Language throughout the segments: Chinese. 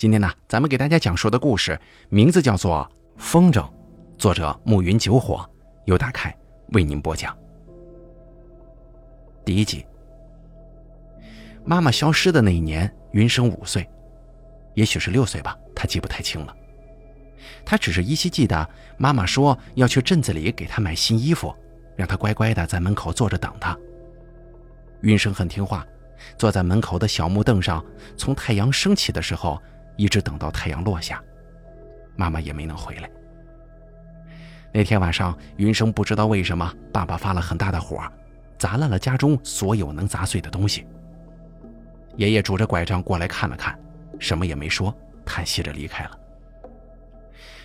今天呢，咱们给大家讲述的故事名字叫做《风筝》，作者暮云九火，由大凯为您播讲。第一集，妈妈消失的那一年，云生五岁，也许是六岁吧，他记不太清了。他只是依稀记得妈妈说要去镇子里给他买新衣服，让他乖乖的在门口坐着等他。云生很听话，坐在门口的小木凳上，从太阳升起的时候。一直等到太阳落下，妈妈也没能回来。那天晚上，云生不知道为什么，爸爸发了很大的火，砸烂了家中所有能砸碎的东西。爷爷拄着拐杖过来看了看，什么也没说，叹息着离开了。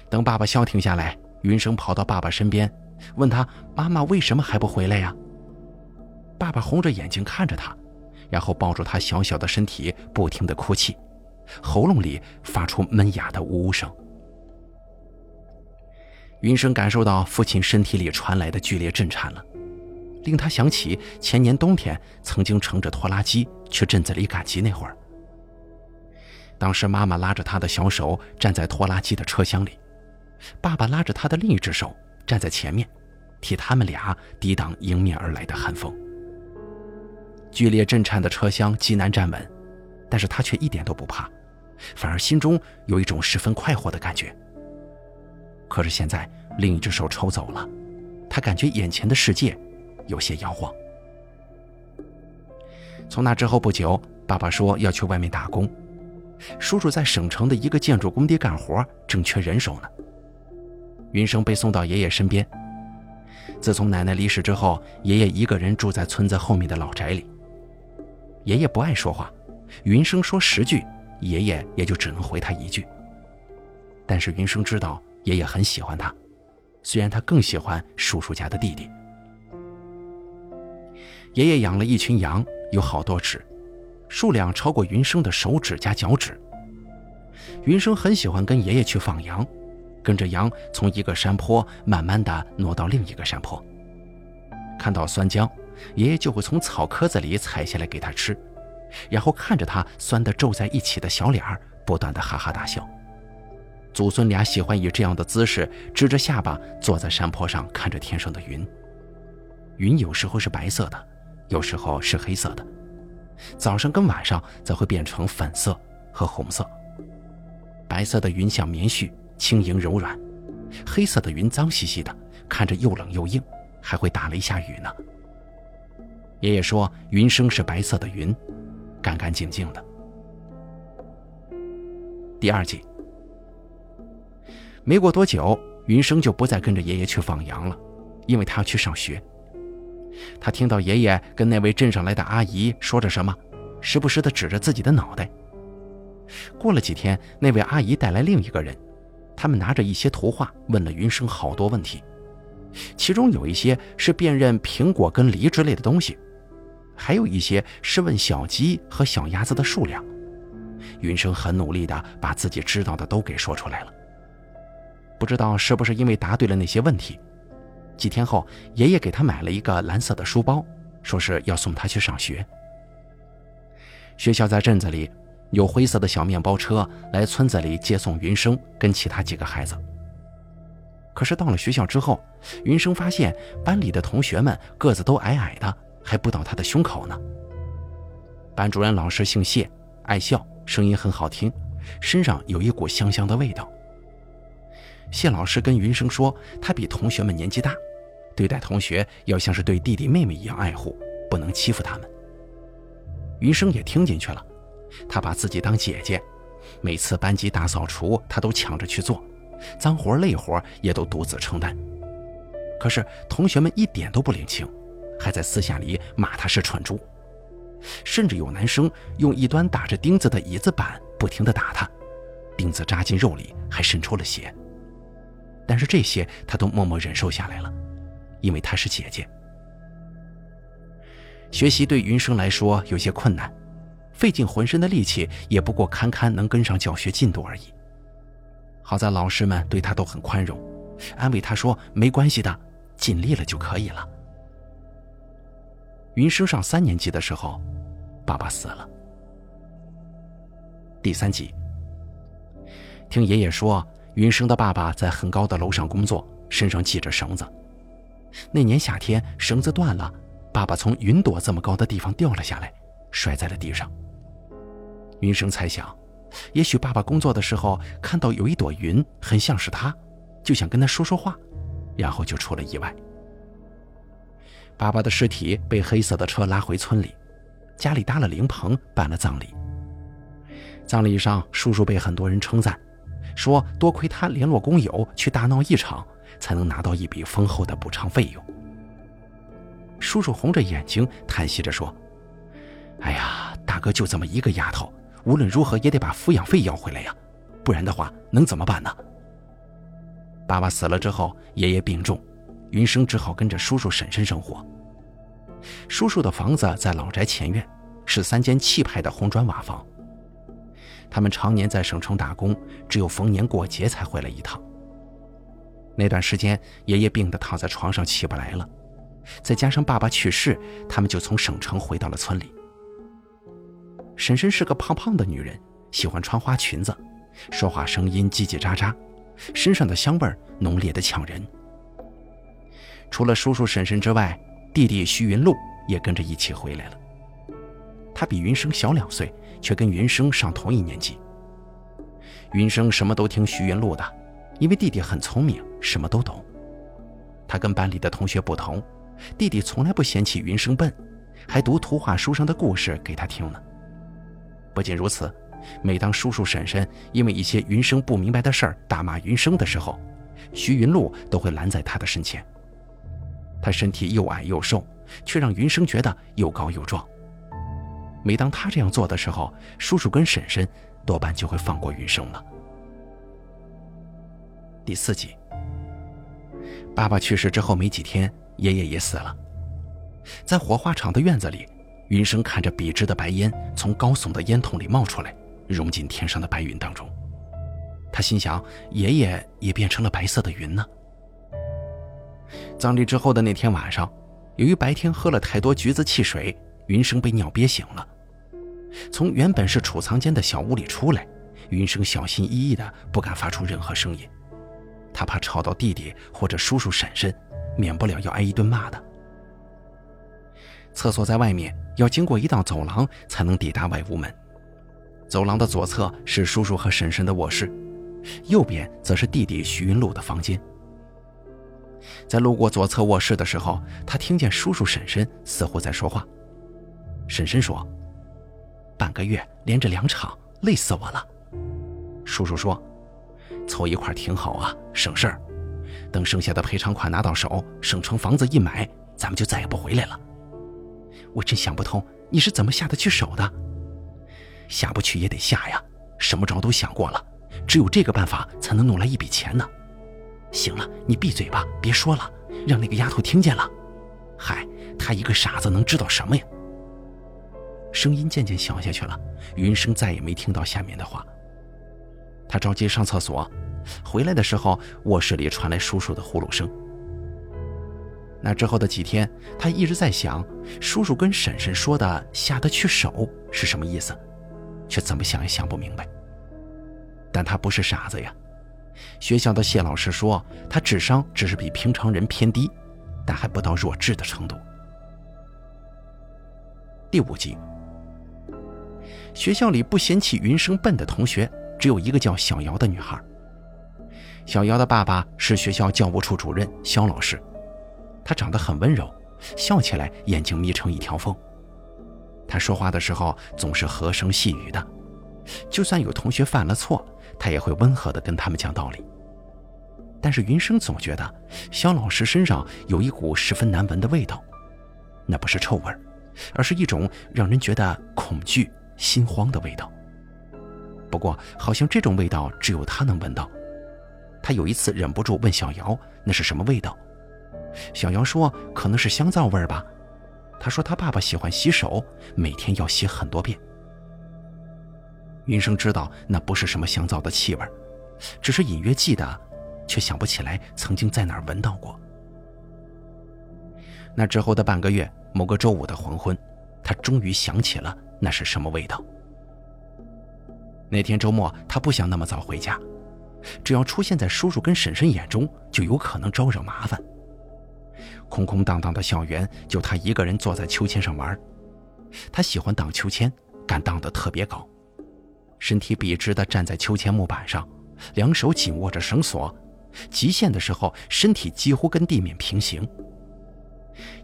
等爸爸消停下来，云生跑到爸爸身边，问他：“妈妈为什么还不回来呀？”爸爸红着眼睛看着他，然后抱住他小小的身体，不停的哭泣。喉咙里发出闷哑的呜呜声。云生感受到父亲身体里传来的剧烈震颤了，令他想起前年冬天曾经乘着拖拉机去镇子里赶集那会儿。当时妈妈拉着他的小手站在拖拉机的车厢里，爸爸拉着他的另一只手站在前面，替他们俩抵挡迎面而来的寒风。剧烈震颤的车厢极难站稳。但是他却一点都不怕，反而心中有一种十分快活的感觉。可是现在另一只手抽走了，他感觉眼前的世界有些摇晃。从那之后不久，爸爸说要去外面打工，叔叔在省城的一个建筑工地干活，正缺人手呢。云生被送到爷爷身边。自从奶奶离世之后，爷爷一个人住在村子后面的老宅里。爷爷不爱说话。云生说十句，爷爷也就只能回他一句。但是云生知道爷爷很喜欢他，虽然他更喜欢叔叔家的弟弟。爷爷养了一群羊，有好多只，数量超过云生的手指加脚趾。云生很喜欢跟爷爷去放羊，跟着羊从一个山坡慢慢的挪到另一个山坡。看到酸浆，爷爷就会从草棵子里采下来给他吃。然后看着他酸得皱在一起的小脸儿，不断的哈哈大笑。祖孙俩喜欢以这样的姿势，支着下巴坐在山坡上，看着天上的云。云有时候是白色的，有时候是黑色的，早上跟晚上则会变成粉色和红色。白色的云像棉絮，轻盈柔软；黑色的云脏兮兮的，看着又冷又硬，还会打雷下雨呢。爷爷说，云生是白色的云。干干净净的。第二季，没过多久，云生就不再跟着爷爷去放羊了，因为他要去上学。他听到爷爷跟那位镇上来的阿姨说着什么，时不时的指着自己的脑袋。过了几天，那位阿姨带来另一个人，他们拿着一些图画，问了云生好多问题，其中有一些是辨认苹果跟梨之类的东西。还有一些是问小鸡和小鸭子的数量，云生很努力地把自己知道的都给说出来了。不知道是不是因为答对了那些问题，几天后，爷爷给他买了一个蓝色的书包，说是要送他去上学。学校在镇子里，有灰色的小面包车来村子里接送云生跟其他几个孩子。可是到了学校之后，云生发现班里的同学们个子都矮矮的。还不到他的胸口呢。班主任老师姓谢，爱笑，声音很好听，身上有一股香香的味道。谢老师跟云生说，他比同学们年纪大，对待同学要像是对弟弟妹妹一样爱护，不能欺负他们。云生也听进去了，他把自己当姐姐，每次班级大扫除，他都抢着去做，脏活累活也都独自承担。可是同学们一点都不领情。还在私下里骂他是蠢猪，甚至有男生用一端打着钉子的椅子板不停地打他，钉子扎进肉里还渗出了血。但是这些他都默默忍受下来了，因为她是姐姐。学习对云生来说有些困难，费尽浑身的力气也不过堪堪能跟上教学进度而已。好在老师们对他都很宽容，安慰他说没关系的，尽力了就可以了。云升上三年级的时候，爸爸死了。第三集，听爷爷说，云生的爸爸在很高的楼上工作，身上系着绳子。那年夏天，绳子断了，爸爸从云朵这么高的地方掉了下来，摔在了地上。云生猜想，也许爸爸工作的时候看到有一朵云很像是他，就想跟他说说话，然后就出了意外。爸爸的尸体被黑色的车拉回村里，家里搭了灵棚，办了葬礼。葬礼上，叔叔被很多人称赞，说多亏他联络工友去大闹一场，才能拿到一笔丰厚的补偿费用。叔叔红着眼睛叹息着说：“哎呀，大哥就这么一个丫头，无论如何也得把抚养费要回来呀，不然的话能怎么办呢？”爸爸死了之后，爷爷病重，云生只好跟着叔叔婶婶生活。叔叔的房子在老宅前院，是三间气派的红砖瓦房。他们常年在省城打工，只有逢年过节才回来一趟。那段时间，爷爷病得躺在床上起不来了，再加上爸爸去世，他们就从省城回到了村里。婶婶是个胖胖的女人，喜欢穿花裙子，说话声音叽叽喳喳，身上的香味浓烈的呛人。除了叔叔婶婶之外，弟弟徐云路也跟着一起回来了。他比云生小两岁。却跟云生上同一年级。云生什么都听徐云路的，因为弟弟很聪明，什么都懂。他跟班里的同学不同，弟弟从来不嫌弃云生笨，还读图画书上的故事给他听呢。不仅如此，每当叔叔婶婶因为一些云生不明白的事儿大骂云生的时候，徐云路都会拦在他的身前。他身体又矮又瘦，却让云生觉得又高又壮。每当他这样做的时候，叔叔跟婶婶多半就会放过云生了。第四集，爸爸去世之后没几天，爷爷也死了。在火化场的院子里，云生看着笔直的白烟从高耸的烟筒里冒出来，融进天上的白云当中。他心想：爷爷也变成了白色的云呢。葬礼之后的那天晚上，由于白天喝了太多橘子汽水，云生被尿憋醒了。从原本是储藏间的小屋里出来，云生小心翼翼的，不敢发出任何声音，他怕吵到弟弟或者叔叔婶婶，免不了要挨一顿骂的。厕所在外面，要经过一道走廊才能抵达外屋门。走廊的左侧是叔叔和婶婶的卧室，右边则是弟弟徐云路的房间。在路过左侧卧室的时候，他听见叔叔婶婶似乎在说话。婶婶说。半个月连着两场，累死我了。叔叔说：“凑一块挺好啊，省事儿。等剩下的赔偿款拿到手，省城房子一买，咱们就再也不回来了。”我真想不通，你是怎么下得去手的？下不去也得下呀，什么招都想过了，只有这个办法才能弄来一笔钱呢。行了，你闭嘴吧，别说了，让那个丫头听见了。嗨，她一个傻子能知道什么呀？声音渐渐小下去了，云生再也没听到下面的话。他着急上厕所，回来的时候，卧室里传来叔叔的呼噜声。那之后的几天，他一直在想，叔叔跟婶婶说的“下得去手”是什么意思，却怎么想也想不明白。但他不是傻子呀，学校的谢老师说，他智商只是比平常人偏低，但还不到弱智的程度。第五集。学校里不嫌弃云生笨的同学只有一个叫小姚的女孩。小姚的爸爸是学校教务处主任肖老师，他长得很温柔，笑起来眼睛眯成一条缝。他说话的时候总是和声细语的，就算有同学犯了错，他也会温和地跟他们讲道理。但是云生总觉得肖老师身上有一股十分难闻的味道，那不是臭味，而是一种让人觉得恐惧。心慌的味道。不过，好像这种味道只有他能闻到。他有一次忍不住问小姚：“那是什么味道？”小姚说：“可能是香皂味吧。”他说他爸爸喜欢洗手，每天要洗很多遍。云生知道那不是什么香皂的气味，只是隐约记得，却想不起来曾经在哪儿闻到过。那之后的半个月，某个周五的黄昏，他终于想起了。那是什么味道？那天周末，他不想那么早回家，只要出现在叔叔跟婶婶眼中，就有可能招惹麻烦。空空荡荡的校园，就他一个人坐在秋千上玩。他喜欢荡秋千，敢荡得特别高，身体笔直地站在秋千木板上，两手紧握着绳索，极限的时候身体几乎跟地面平行。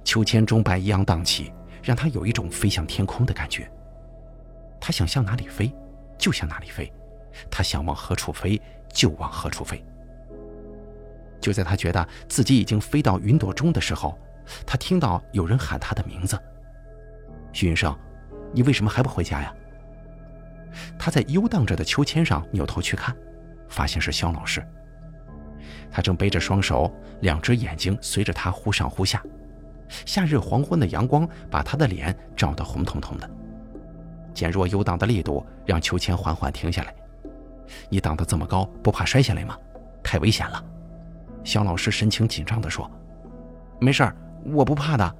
秋千钟摆一样荡起，让他有一种飞向天空的感觉。他想向哪里飞，就向哪里飞；他想往何处飞，就往何处飞。就在他觉得自己已经飞到云朵中的时候，他听到有人喊他的名字：“徐云生，你为什么还不回家呀？”他在悠荡着的秋千上扭头去看，发现是肖老师。他正背着双手，两只眼睛随着他忽上忽下。夏日黄昏的阳光把他的脸照得红彤彤的，减弱悠荡的力度，让秋千缓缓停下来。你荡得这么高，不怕摔下来吗？太危险了。肖老师神情紧张地说：“没事儿，我不怕的。”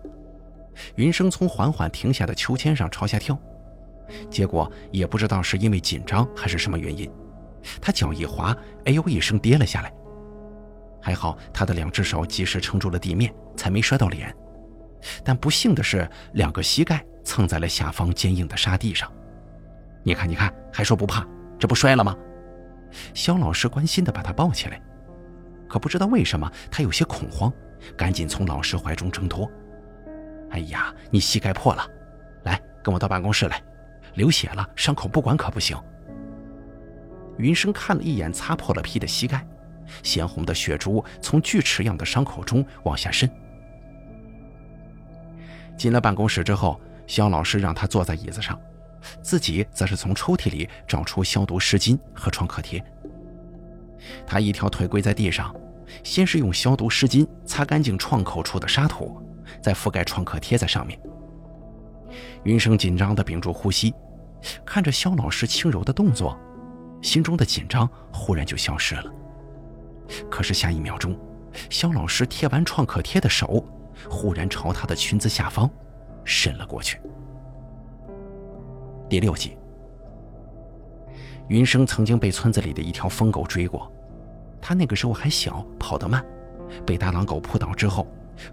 云生从缓缓停下的秋千上朝下跳，结果也不知道是因为紧张还是什么原因，他脚一滑，哎呦一声跌了下来。还好他的两只手及时撑住了地面，才没摔到脸。但不幸的是，两个膝盖蹭在了下方坚硬的沙地上。你看，你看，还说不怕，这不摔了吗？肖老师关心地把他抱起来。可不知道为什么，他有些恐慌，赶紧从老师怀中挣脱。哎呀，你膝盖破了，来，跟我到办公室来，流血了，伤口不管可不行。云生看了一眼擦破了皮的膝盖，鲜红的血珠从锯齿样的伤口中往下渗。进了办公室之后，肖老师让他坐在椅子上，自己则是从抽屉里找出消毒湿巾和创可贴。他一条腿跪在地上，先是用消毒湿巾擦干净创口处的沙土，再覆盖创可贴在上面。云生紧张地屏住呼吸，看着肖老师轻柔的动作，心中的紧张忽然就消失了。可是下一秒钟，肖老师贴完创可贴的手。忽然朝他的裙子下方伸了过去。第六集，云生曾经被村子里的一条疯狗追过，他那个时候还小，跑得慢，被大狼狗扑倒之后，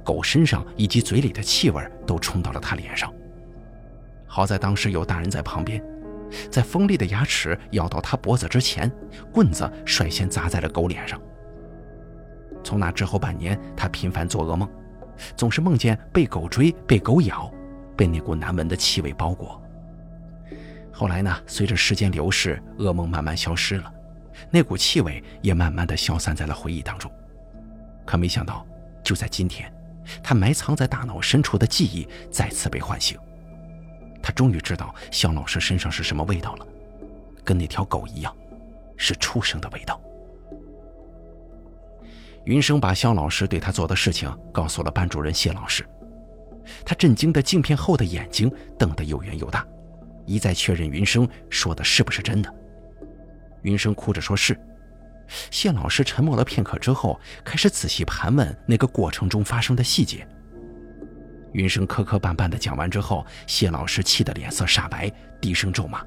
狗身上以及嘴里的气味都冲到了他脸上。好在当时有大人在旁边，在锋利的牙齿咬到他脖子之前，棍子率先砸在了狗脸上。从那之后半年，他频繁做噩梦。总是梦见被狗追、被狗咬，被那股难闻的气味包裹。后来呢？随着时间流逝，噩梦慢慢消失了，那股气味也慢慢的消散在了回忆当中。可没想到，就在今天，他埋藏在大脑深处的记忆再次被唤醒。他终于知道肖老师身上是什么味道了，跟那条狗一样，是畜生的味道。云生把肖老师对他做的事情告诉了班主任谢老师，他震惊的镜片后的眼睛瞪得又圆又大，一再确认云生说的是不是真的。云生哭着说是。谢老师沉默了片刻之后，开始仔细盘问那个过程中发生的细节。云生磕磕绊绊的讲完之后，谢老师气得脸色煞白，低声咒骂，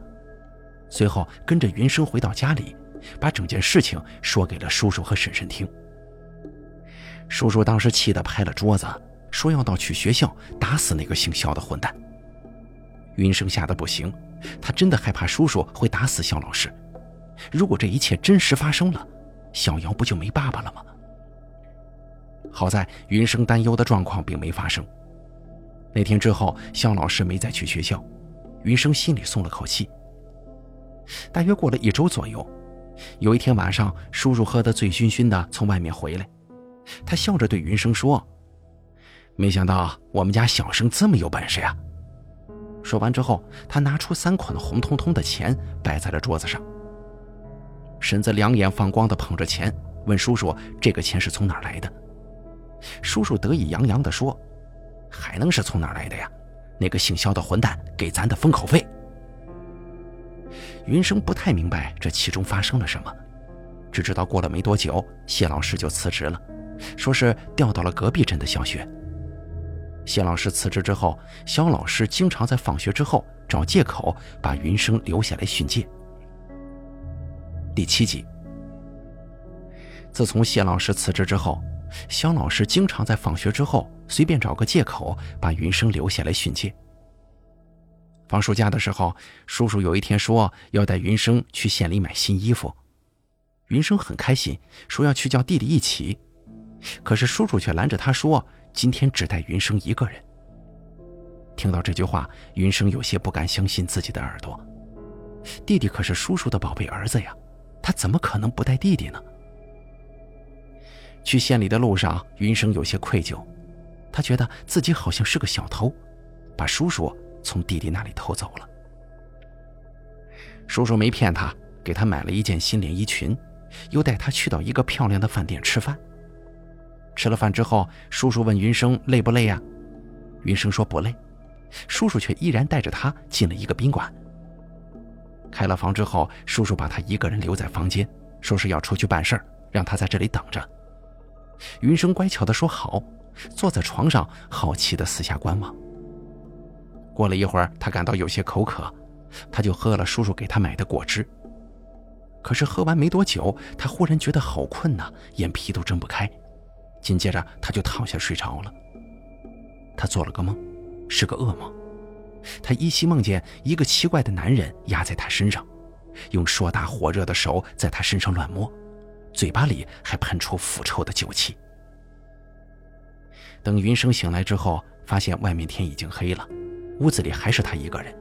随后跟着云生回到家里，把整件事情说给了叔叔和婶婶听。叔叔当时气得拍了桌子，说要到去学校打死那个姓肖的混蛋。云生吓得不行，他真的害怕叔叔会打死肖老师。如果这一切真实发生了，小瑶不就没爸爸了吗？好在云生担忧的状况并没发生。那天之后，肖老师没再去学校，云生心里松了口气。大约过了一周左右，有一天晚上，叔叔喝得醉醺醺的从外面回来。他笑着对云生说：“没想到我们家小生这么有本事呀！”说完之后，他拿出三捆红彤彤的钱摆在了桌子上。婶子两眼放光的捧着钱，问叔叔：“这个钱是从哪儿来的？”叔叔得意洋洋地说：“还能是从哪来的呀？那个姓肖的混蛋给咱的封口费。”云生不太明白这其中发生了什么，只知道过了没多久，谢老师就辞职了。说是调到了隔壁镇的小学。谢老师辞职之后，肖老师经常在放学之后找借口把云生留下来训诫。第七集，自从谢老师辞职之后，肖老师经常在放学之后随便找个借口把云生留下来训诫。放暑假的时候，叔叔有一天说要带云生去县里买新衣服，云生很开心，说要去叫弟弟一起，可是叔叔却拦着他说今天只带云生一个人。听到这句话，云生有些不敢相信自己的耳朵，弟弟可是叔叔的宝贝儿子呀，他怎么可能不带弟弟呢？去县里的路上，云生有些愧疚，他觉得自己好像是个小偷，把叔叔从弟弟那里偷走了。叔叔没骗他，给他买了一件新连衣裙，又带他去到一个漂亮的饭店吃饭。吃了饭之后，叔叔问云生累不累呀？云生说不累，叔叔却依然带着他进了一个宾馆。开了房之后，叔叔把他一个人留在房间，说是要出去办事儿，让他在这里等着。云生乖巧地说好，坐在床上好奇地四下观望。过了一会儿，他感到有些口渴，他就喝了叔叔给他买的果汁。可是喝完没多久，他忽然觉得好困呐，眼皮都睁不开。紧接着，他就躺下睡着了。他做了个梦，是个噩梦。他依稀梦见一个奇怪的男人压在他身上，用硕大火热的手在他身上乱摸。嘴巴里还喷出腐臭的酒气。等云生醒来之后，发现外面天已经黑了，屋子里还是他一个人。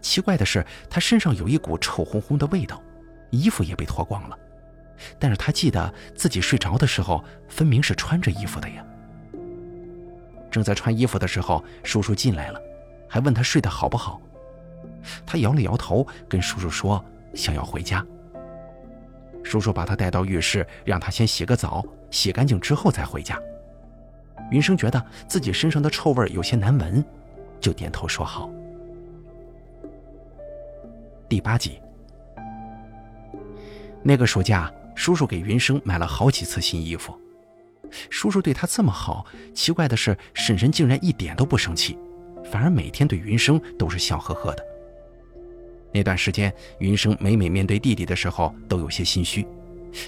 奇怪的是，他身上有一股臭烘烘的味道，衣服也被脱光了。但是他记得自己睡着的时候，分明是穿着衣服的呀。正在穿衣服的时候，叔叔进来了，还问他睡得好不好。他摇了摇头，跟叔叔说想要回家。叔叔把他带到浴室，让他先洗个澡，洗干净之后再回家。云生觉得自己身上的臭味有些难闻，就点头说好。第八集，那个暑假，叔叔给云生买了好几次新衣服。叔叔对他这么好，奇怪的是，婶婶竟然一点都不生气，反而每天对云生都是笑呵呵的。那段时间，云生每每面对弟弟的时候都有些心虚，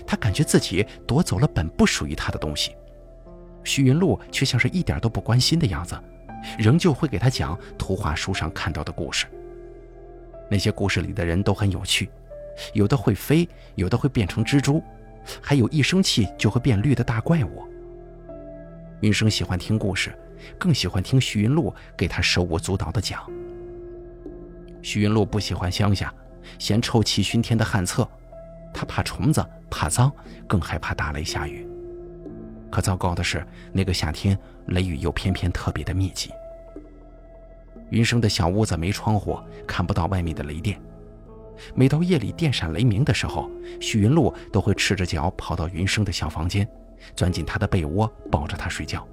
他感觉自己夺走了本不属于他的东西。徐云露却像是一点都不关心的样子，仍旧会给他讲图画书上看到的故事。那些故事里的人都很有趣，有的会飞，有的会变成蜘蛛，还有一生气就会变绿的大怪物。云生喜欢听故事，更喜欢听徐云露给他手舞足蹈的讲。徐云露不喜欢乡下，嫌臭气熏天的旱厕，他怕虫子，怕脏，更害怕打雷下雨。可糟糕的是，那个夏天雷雨又偏偏特别的密集。云生的小屋子没窗户，看不到外面的雷电。每到夜里电闪雷鸣的时候，许云露都会赤着脚跑到云生的小房间，钻进他的被窝，抱着他睡觉。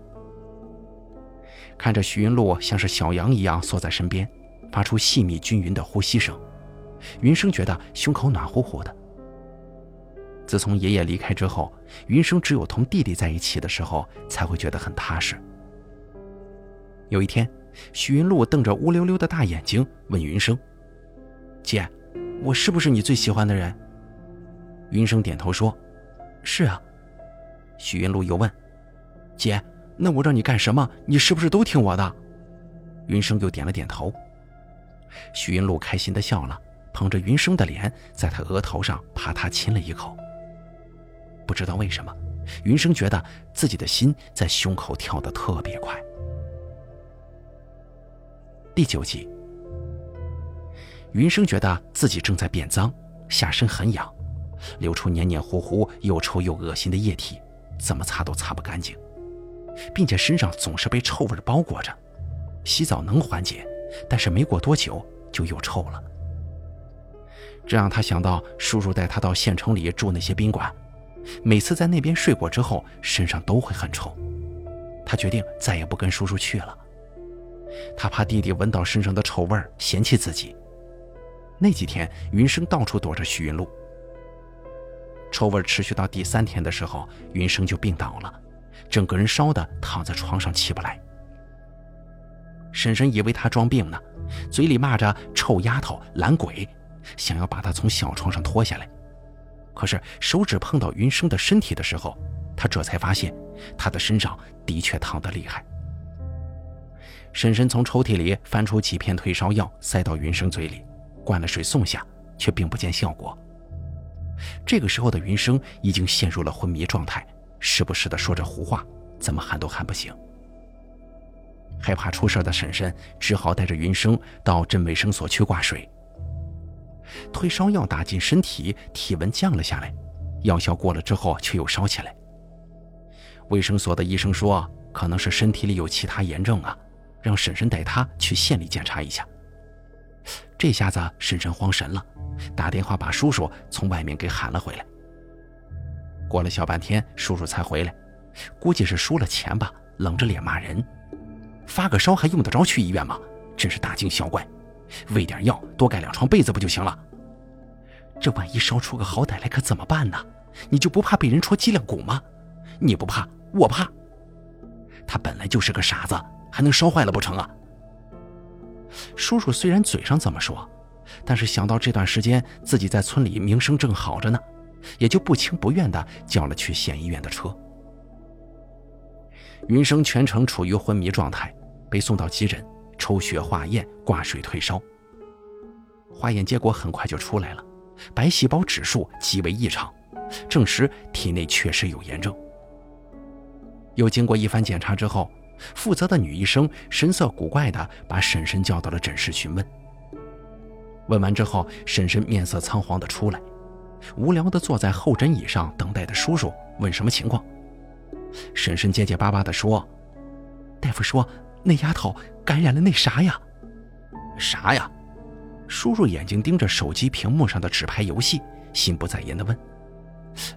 看着许云露像是小羊一样缩在身边。发出细密均匀的呼吸声，云生觉得胸口暖乎乎的。自从爷爷离开之后，云生只有同弟弟在一起的时候才会觉得很踏实。有一天，许云露瞪着乌溜溜的大眼睛问云生：“姐，我是不是你最喜欢的人？”云生点头说：“是啊。”许云露又问：“姐，那我让你干什么，你是不是都听我的？”云生又点了点头。徐云露开心地笑了，捧着云生的脸，在他额头上啪嗒亲了一口。不知道为什么，云生觉得自己的心在胸口跳得特别快。第九集，云生觉得自己正在变脏，下身很痒，流出黏黏糊糊、又臭又恶心的液体，怎么擦都擦不干净，并且身上总是被臭味包裹着。洗澡能缓解。但是没过多久就又臭了，这让他想到叔叔带他到县城里住那些宾馆，每次在那边睡过之后，身上都会很臭。他决定再也不跟叔叔去了，他怕弟弟闻到身上的臭味嫌弃自己。那几天，云生到处躲着许云露。臭味持续到第三天的时候，云生就病倒了，整个人烧的躺在床上起不来。婶婶以为他装病呢，嘴里骂着“臭丫头、懒鬼”，想要把他从小床上拖下来。可是手指碰到云生的身体的时候，他这才发现他的身上的确烫得厉害。婶婶从抽屉里翻出几片退烧药，塞到云生嘴里，灌了水送下，却并不见效果。这个时候的云生已经陷入了昏迷状态，时不时的说着胡话，怎么喊都喊不醒。害怕出事的婶婶只好带着云生到镇卫生所去挂水。退烧药打进身体，体温降了下来，药效过了之后却又烧起来。卫生所的医生说，可能是身体里有其他炎症啊，让婶婶带他去县里检查一下。这下子婶婶慌神了，打电话把叔叔从外面给喊了回来。过了小半天，叔叔才回来，估计是输了钱吧，冷着脸骂人。发个烧还用得着去医院吗？真是大惊小怪！喂点药，多盖两床被子不就行了？这万一烧出个好歹来，可怎么办呢？你就不怕被人戳脊梁骨吗？你不怕，我怕。他本来就是个傻子，还能烧坏了不成啊？叔叔虽然嘴上这么说，但是想到这段时间自己在村里名声正好着呢，也就不情不愿地叫了去县医院的车。云生全程处于昏迷状态。被送到急诊，抽血化验、挂水退烧。化验结果很快就出来了，白细胞指数极为异常，证实体内确实有炎症。又经过一番检查之后，负责的女医生神色古怪地把婶婶叫到了诊室询问。问完之后，婶婶面色仓皇地出来，无聊地坐在候诊椅上等待的叔叔问什么情况。婶婶结结巴巴地说：“大夫说。”那丫头感染了那啥呀？啥呀？叔叔眼睛盯着手机屏幕上的纸牌游戏，心不在焉地问：“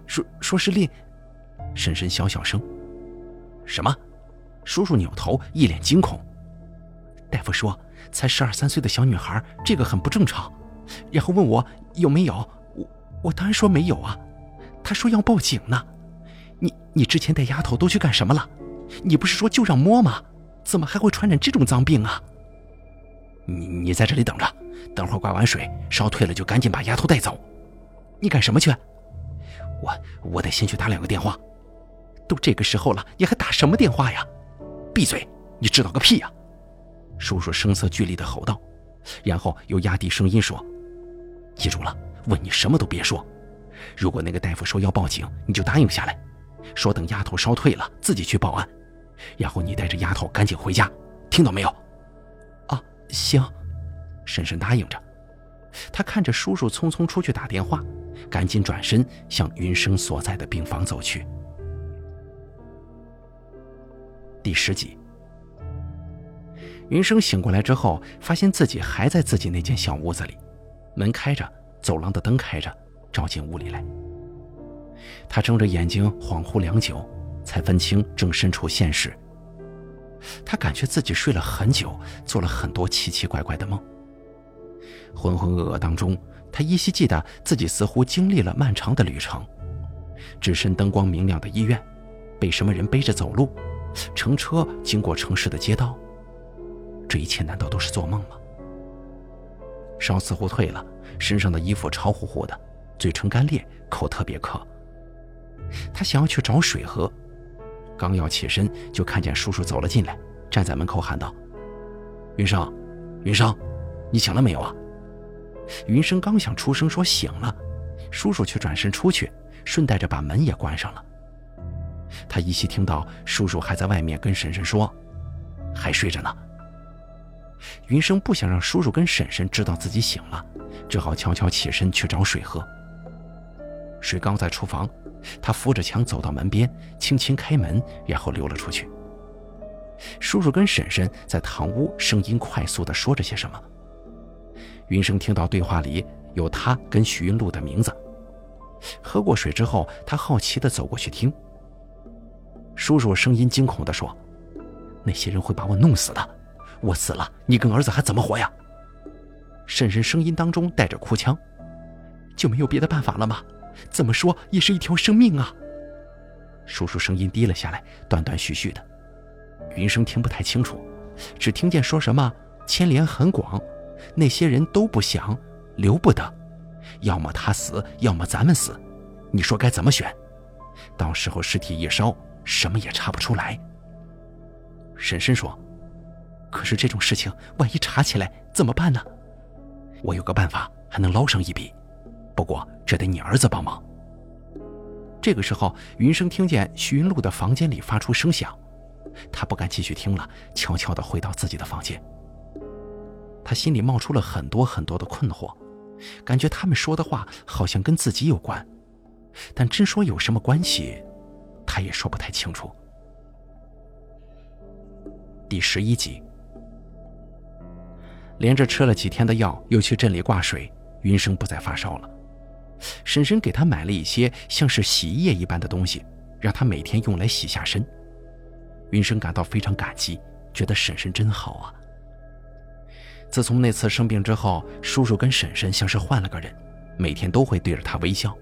说说是令。”婶婶小小声：“什么？”叔叔扭头，一脸惊恐。大夫说：“才十二三岁的小女孩，这个很不正常。”然后问我有没有，我我当然说没有啊。他说要报警呢。你你之前带丫头都去干什么了？你不是说就让摸吗？怎么还会传染这种脏病啊？你你在这里等着，等会儿挂完水，烧退了就赶紧把丫头带走。你干什么去？我我得先去打两个电话。都这个时候了，你还打什么电话呀？闭嘴！你知道个屁呀！叔叔声色俱厉地吼道，然后又压低声音说：“记住了，问你什么都别说。如果那个大夫说要报警，你就答应下来，说等丫头烧退了自己去报案。”然后你带着丫头赶紧回家，听到没有？啊，行。婶婶答应着。他看着叔叔匆匆出去打电话，赶紧转身向云生所在的病房走去。第十集，云生醒过来之后，发现自己还在自己那间小屋子里，门开着，走廊的灯开着，照进屋里来。他睁着眼睛，恍惚良久。才分清正身处现实。他感觉自己睡了很久，做了很多奇奇怪怪的梦。浑浑噩噩当中，他依稀记得自己似乎经历了漫长的旅程：置身灯光明亮的医院，被什么人背着走路，乘车经过城市的街道。这一切难道都是做梦吗？烧似乎退了，身上的衣服潮乎乎的，嘴唇干裂，口特别渴。他想要去找水喝。刚要起身，就看见叔叔走了进来，站在门口喊道：“云生，云生，你醒了没有啊？”云生刚想出声说醒了，叔叔却转身出去，顺带着把门也关上了。他依稀听到叔叔还在外面跟婶婶说：“还睡着呢。”云生不想让叔叔跟婶婶知道自己醒了，只好悄悄起身去找水喝。水缸在厨房。他扶着墙走到门边，轻轻开门，然后溜了出去。叔叔跟婶婶在堂屋，声音快速地说着些什么。云生听到对话里有他跟许云露的名字。喝过水之后，他好奇地走过去听。叔叔声音惊恐地说：“那些人会把我弄死的，我死了，你跟儿子还怎么活呀？”婶婶声音当中带着哭腔：“就没有别的办法了吗？”怎么说也是一条生命啊！叔叔声音低了下来，断断续续的，云生听不太清楚，只听见说什么牵连很广，那些人都不想，留不得，要么他死，要么咱们死，你说该怎么选？到时候尸体一烧，什么也查不出来。”婶婶说：“可是这种事情，万一查起来怎么办呢？我有个办法，还能捞上一笔，不过这得你儿子帮忙。”这个时候，云生听见徐云露的房间里发出声响，他不敢继续听了，悄悄地回到自己的房间。他心里冒出了很多很多的困惑，感觉他们说的话好像跟自己有关，但真说有什么关系，他也说不太清楚。第十一集，连着吃了几天的药，又去镇里挂水，云生不再发烧了。婶婶给他买了一些像是洗衣液一般的东西，让他每天用来洗下身。云生感到非常感激，觉得婶婶真好啊。自从那次生病之后，叔叔跟婶婶像是换了个人，每天都会对着他微笑。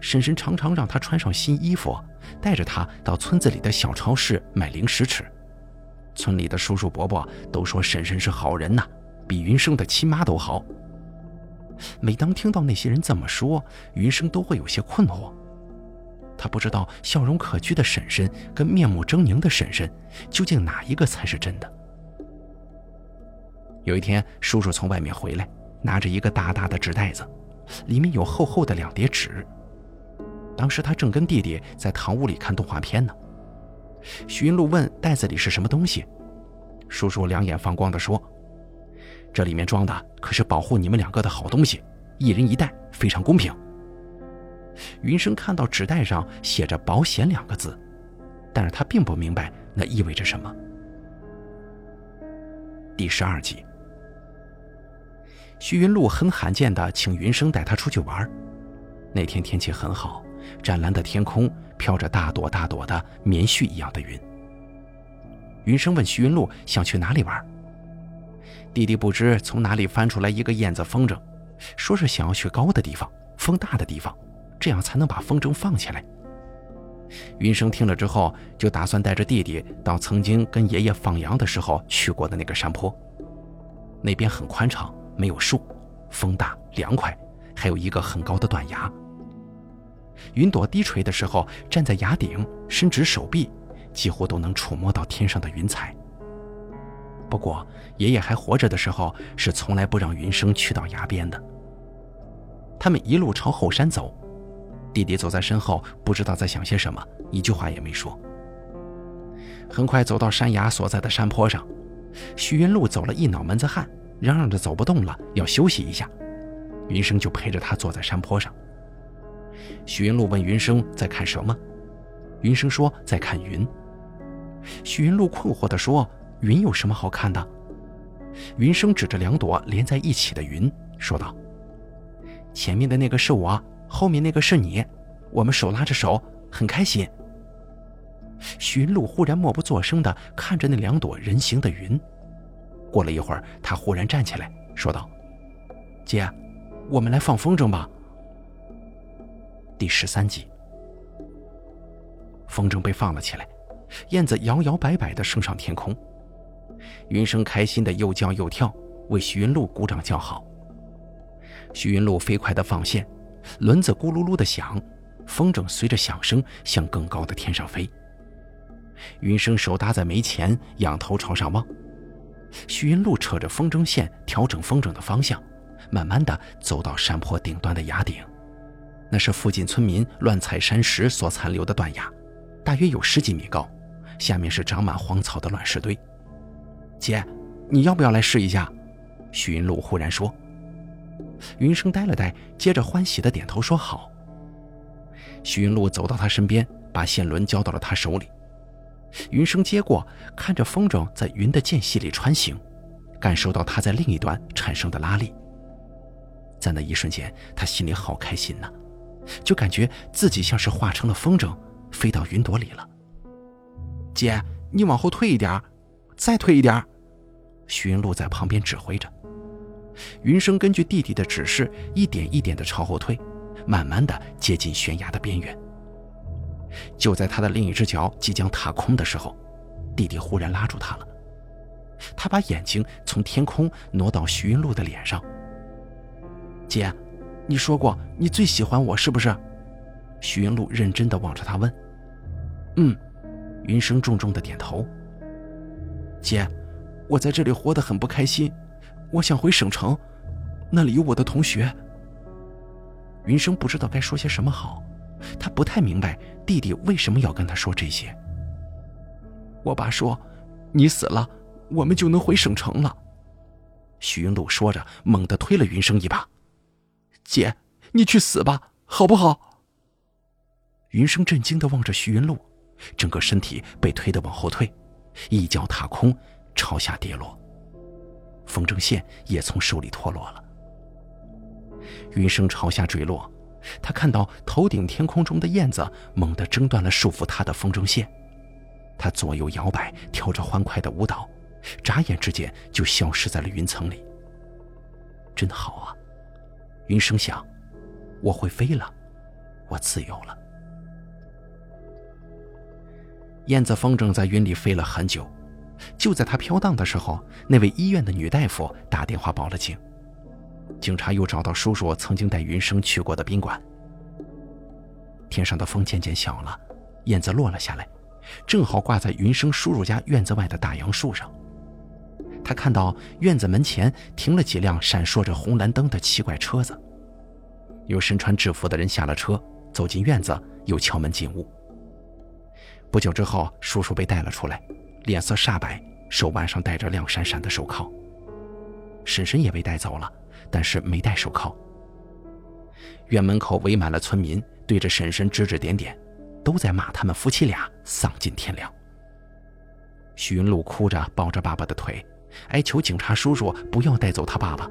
婶婶常常让他穿上新衣服，带着他到村子里的小超市买零食吃。村里的叔叔伯伯都说婶婶是好人呐，比云生的亲妈都好。每当听到那些人这么说，云生都会有些困惑。他不知道笑容可掬的婶婶跟面目狰狞的婶婶，究竟哪一个才是真的。有一天，叔叔从外面回来，拿着一个大大的纸袋子，里面有厚厚的两叠纸。当时他正跟弟弟在堂屋里看动画片呢。徐云露问：“袋子里是什么东西？”叔叔两眼放光地说。这里面装的可是保护你们两个的好东西，一人一袋，非常公平。云生看到纸袋上写着“保险”两个字，但是他并不明白那意味着什么。第十二集，徐云露很罕见的请云生带他出去玩。那天天气很好，湛蓝的天空飘着大朵大朵的棉絮一样的云。云生问徐云露想去哪里玩。弟弟不知从哪里翻出来一个燕子风筝，说是想要去高的地方、风大的地方，这样才能把风筝放起来。云生听了之后，就打算带着弟弟到曾经跟爷爷放羊的时候去过的那个山坡。那边很宽敞，没有树，风大凉快，还有一个很高的断崖。云朵低垂的时候，站在崖顶，伸直手臂，几乎都能触摸到天上的云彩。不过，爷爷还活着的时候，是从来不让云生去到崖边的。他们一路朝后山走，弟弟走在身后，不知道在想些什么，一句话也没说。很快走到山崖所在的山坡上，徐云路走了一脑门子汗，嚷嚷着走不动了，要休息一下。云生就陪着他坐在山坡上。徐云路问云生在看什么，云生说在看云。徐云路困惑地说。云有什么好看的？云生指着两朵连在一起的云，说道：“前面的那个是我，后面那个是你，我们手拉着手，很开心。”寻路忽然默不作声地看着那两朵人形的云。过了一会儿，他忽然站起来，说道：“姐，我们来放风筝吧。”第十三集，风筝被放了起来，燕子摇摇摆摆地升上天空。云生开心的又叫又跳，为徐云路鼓掌叫好。徐云路飞快的放线，轮子咕噜噜的响，风筝随着响声向更高的天上飞。云生手搭在眉前，仰头朝上望。徐云路扯着风筝线，调整风筝的方向，慢慢的走到山坡顶端的崖顶。那是附近村民乱踩山石所残留的断崖，大约有十几米高，下面是长满荒草的乱石堆。姐，你要不要来试一下？徐云露忽然说。云生呆了呆，接着欢喜的点头说好。徐云露走到他身边，把线轮交到了他手里。云生接过，看着风筝在云的间隙里穿行，感受到它在另一端产生的拉力。在那一瞬间，他心里好开心呐，就感觉自己像是化成了风筝，飞到云朵里了。姐，你往后退一点。再退一点徐云路在旁边指挥着。云生根据弟弟的指示，一点一点的朝后退，慢慢的接近悬崖的边缘。就在他的另一只脚即将踏空的时候，弟弟忽然拉住他了。他把眼睛从天空挪到徐云路的脸上。姐，你说过你最喜欢我，是不是？徐云路认真的望着他问：“嗯。”云生重重的点头。姐，我在这里活得很不开心，我想回省城，那里有我的同学。云生不知道该说些什么好，他不太明白弟弟为什么要跟他说这些。我爸说：“你死了，我们就能回省城了。”徐云路说着，猛地推了云生一把：“姐，你去死吧，好不好？”云生震惊的望着徐云路，整个身体被推得往后退，一脚踏空，朝下跌落，风筝线也从手里脱落了。云生朝下坠落，他看到头顶天空中的燕子猛地挣断了束缚他的风筝线，他左右摇摆，跳着欢快的舞蹈，眨眼之间就消失在了云层里。真好啊，云生想，我会飞了，我自由了。燕子风筝在云里飞了很久，就在他飘荡的时候，那位医院的女大夫打电话报了警。警察又找到叔叔曾经带云生去过的宾馆。天上的风渐渐小了，燕子落了下来，正好挂在云生叔叔家院子外的大杨树上。他看到院子门前停了几辆闪烁着红蓝灯的奇怪车子，有身穿制服的人下了车，走进院子，又敲门进屋。不久之后，叔叔被带了出来，脸色煞白，手腕上戴着亮闪闪的手铐。婶婶也被带走了。但是没戴手铐。院门口围满了村民，对着婶婶指指点点，都在骂他们夫妻俩丧尽天良。徐云路哭着抱着爸爸的腿，哀求警察叔叔不要带走他爸爸。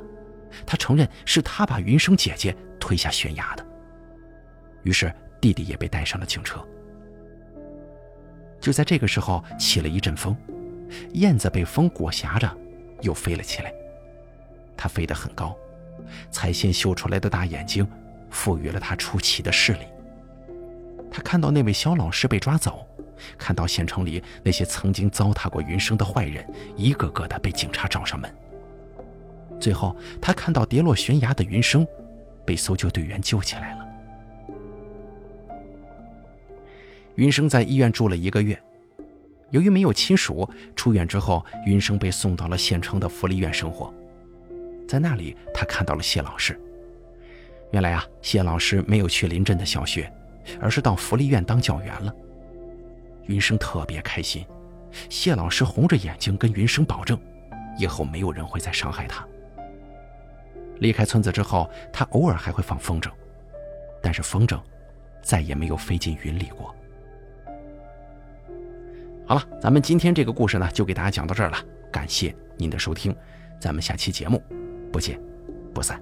他承认是他把云生姐姐推下悬崖的。于是弟弟也被带上了警车。就在这个时候，起了一阵风，燕子被风裹挟着，又飞了起来。它飞得很高。彩线绣出来的大眼睛，赋予了它出奇的视力。他看到那位肖老师被抓走，看到县城里那些曾经糟蹋过云生的坏人，一个个的被警察找上门。最后，他看到跌落悬崖的云生，被搜救队员救起来了。云生在医院住了一个月，由于没有亲属，出院之后，云生被送到了县城的福利院生活。在那里，他看到了谢老师。原来啊，谢老师没有去临镇的小学，而是到福利院当教员了。云生特别开心，谢老师红着眼睛跟云生保证，以后没有人会再伤害他。离开村子之后，他偶尔还会放风筝，但是风筝再也没有飞进云里过。好了，咱们今天这个故事呢，就给大家讲到这儿了。感谢您的收听，咱们下期节目。不见不散。